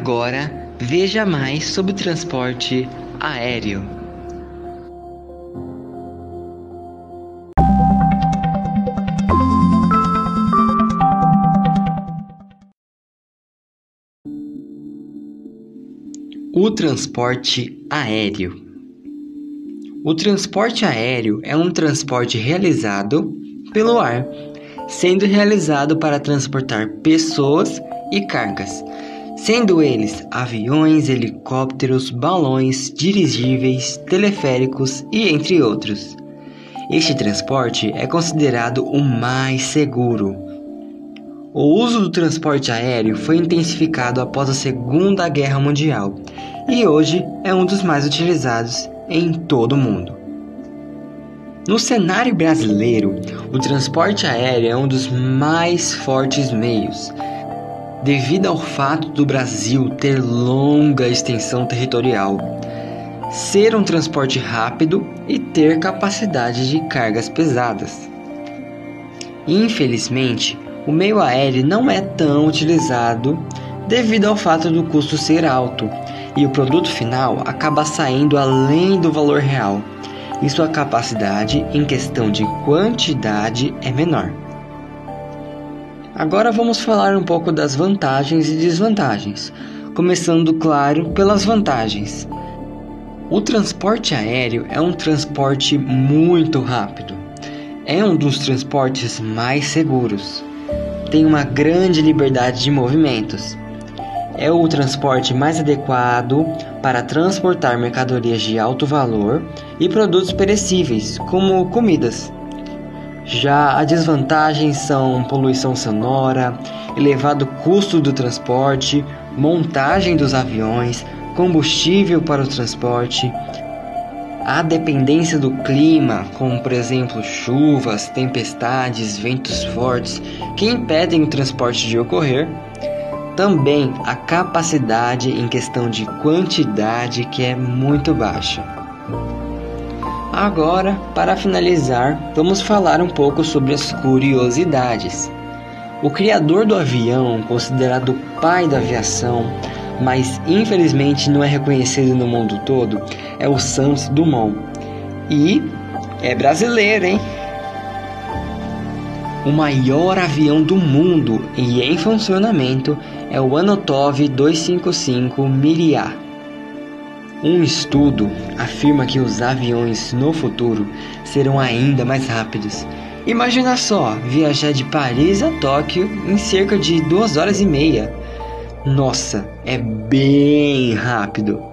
Agora veja mais sobre o transporte aéreo. O transporte aéreo. O transporte aéreo é um transporte realizado pelo ar, sendo realizado para transportar pessoas e cargas, sendo eles aviões, helicópteros, balões, dirigíveis, teleféricos e entre outros. Este transporte é considerado o mais seguro. O uso do transporte aéreo foi intensificado após a Segunda Guerra Mundial e hoje é um dos mais utilizados em todo o mundo. No cenário brasileiro, o transporte aéreo é um dos mais fortes meios, devido ao fato do Brasil ter longa extensão territorial, ser um transporte rápido e ter capacidade de cargas pesadas. Infelizmente, o meio aéreo não é tão utilizado devido ao fato do custo ser alto e o produto final acaba saindo além do valor real e sua capacidade em questão de quantidade é menor. Agora vamos falar um pouco das vantagens e desvantagens, começando, claro, pelas vantagens. O transporte aéreo é um transporte muito rápido. É um dos transportes mais seguros. Tem uma grande liberdade de movimentos. É o transporte mais adequado para transportar mercadorias de alto valor e produtos perecíveis, como comidas. Já a desvantagem são poluição sonora, elevado custo do transporte, montagem dos aviões, combustível para o transporte, a dependência do clima, como por exemplo chuvas, tempestades, ventos fortes, que impedem o transporte de ocorrer. Também a capacidade em questão de quantidade que é muito baixa. Agora, para finalizar, vamos falar um pouco sobre as curiosidades. O criador do avião, considerado o pai da aviação, mas infelizmente não é reconhecido no mundo todo, é o Santos Dumont. E é brasileiro, hein? O maior avião do mundo e em funcionamento é o Anotov 255 Miriá. Um estudo afirma que os aviões no futuro serão ainda mais rápidos. Imagina só viajar de Paris a Tóquio em cerca de duas horas e meia. Nossa, é bem rápido.